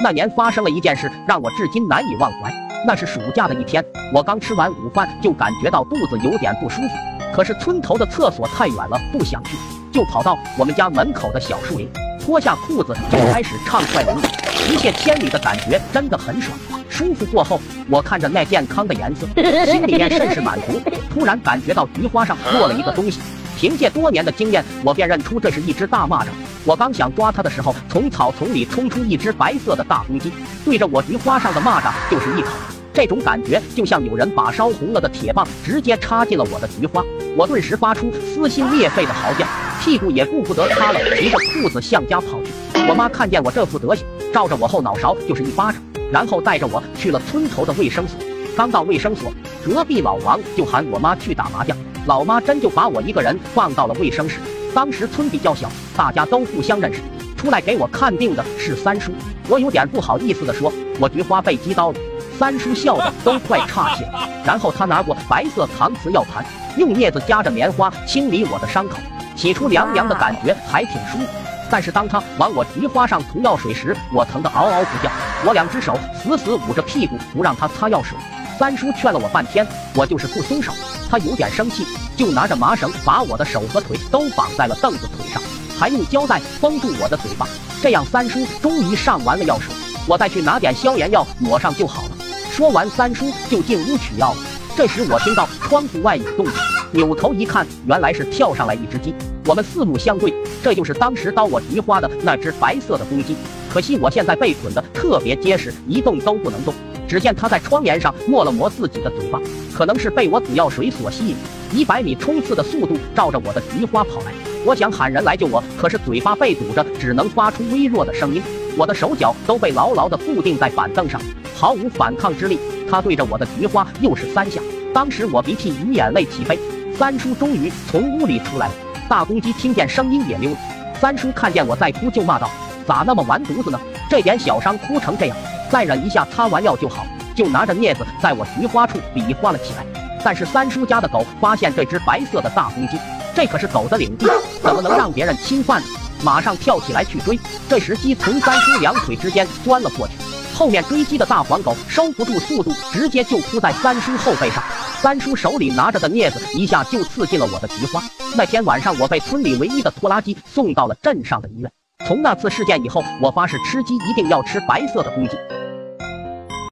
那年发生了一件事，让我至今难以忘怀。那是暑假的一天，我刚吃完午饭，就感觉到肚子有点不舒服。可是村头的厕所太远了，不想去，就跑到我们家门口的小树林，脱下裤子就开始畅快淋漓，一泻千里的感觉真的很爽。舒服过后，我看着那健康的颜色，心里面甚是满足。突然感觉到菊花上落了一个东西。凭借多年的经验，我便认出这是一只大蚂蚱。我刚想抓它的时候，从草丛里冲出一只白色的大公鸡，对着我菊花上的蚂蚱就是一口。这种感觉就像有人把烧红了的铁棒直接插进了我的菊花，我顿时发出撕心裂肺的嚎叫，屁股也顾不得擦了，提着裤子向家跑去。我妈看见我这副德行，照着我后脑勺就是一巴掌，然后带着我去了村头的卫生所。刚到卫生所，隔壁老王就喊我妈去打麻将。老妈真就把我一个人放到了卫生室。当时村比较小，大家都互相认识。出来给我看病的是三叔，我有点不好意思的说：“我菊花被击刀了。”三叔笑的都快岔气了。然后他拿过白色搪瓷药盘，用镊子夹着棉花清理我的伤口。起初凉凉的感觉还挺舒服，但是当他往我菊花上涂药水时，我疼得嗷嗷不叫。我两只手死死捂着屁股，不让他擦药水。三叔劝了我半天，我就是不松手。他有点生气，就拿着麻绳把我的手和腿都绑在了凳子腿上，还用胶带封住我的嘴巴。这样，三叔终于上完了药水，我再去拿点消炎药抹上就好了。说完，三叔就进屋取药了。这时，我听到窗户外有动静，扭头一看，原来是跳上来一只鸡。我们四目相对，这就是当时刀我菊花的那只白色的公鸡。可惜我现在被捆得特别结实，一动都不能动。只见他在窗沿上抹了抹自己的嘴巴，可能是被我吐药水所吸引，以百米冲刺的速度照着我的菊花跑来。我想喊人来救我，可是嘴巴被堵着，只能发出微弱的声音。我的手脚都被牢牢地固定在板凳上，毫无反抗之力。他对着我的菊花又是三下，当时我鼻涕与眼泪齐飞。三叔终于从屋里出来了，大公鸡听见声音也溜了。三叔看见我在哭，就骂道：“咋那么完犊子呢？这点小伤哭成这样！”再忍一下，擦完药就好。就拿着镊子在我菊花处比划了起来。但是三叔家的狗发现这只白色的大公鸡，这可是狗的领地，怎么能让别人侵犯呢？马上跳起来去追。这时鸡从三叔两腿之间钻了过去，后面追击的大黄狗收不住速度，直接就扑在三叔后背上。三叔手里拿着的镊子一下就刺进了我的菊花。那天晚上，我被村里唯一的拖拉机送到了镇上的医院。从那次事件以后，我发誓吃鸡一定要吃白色的公鸡。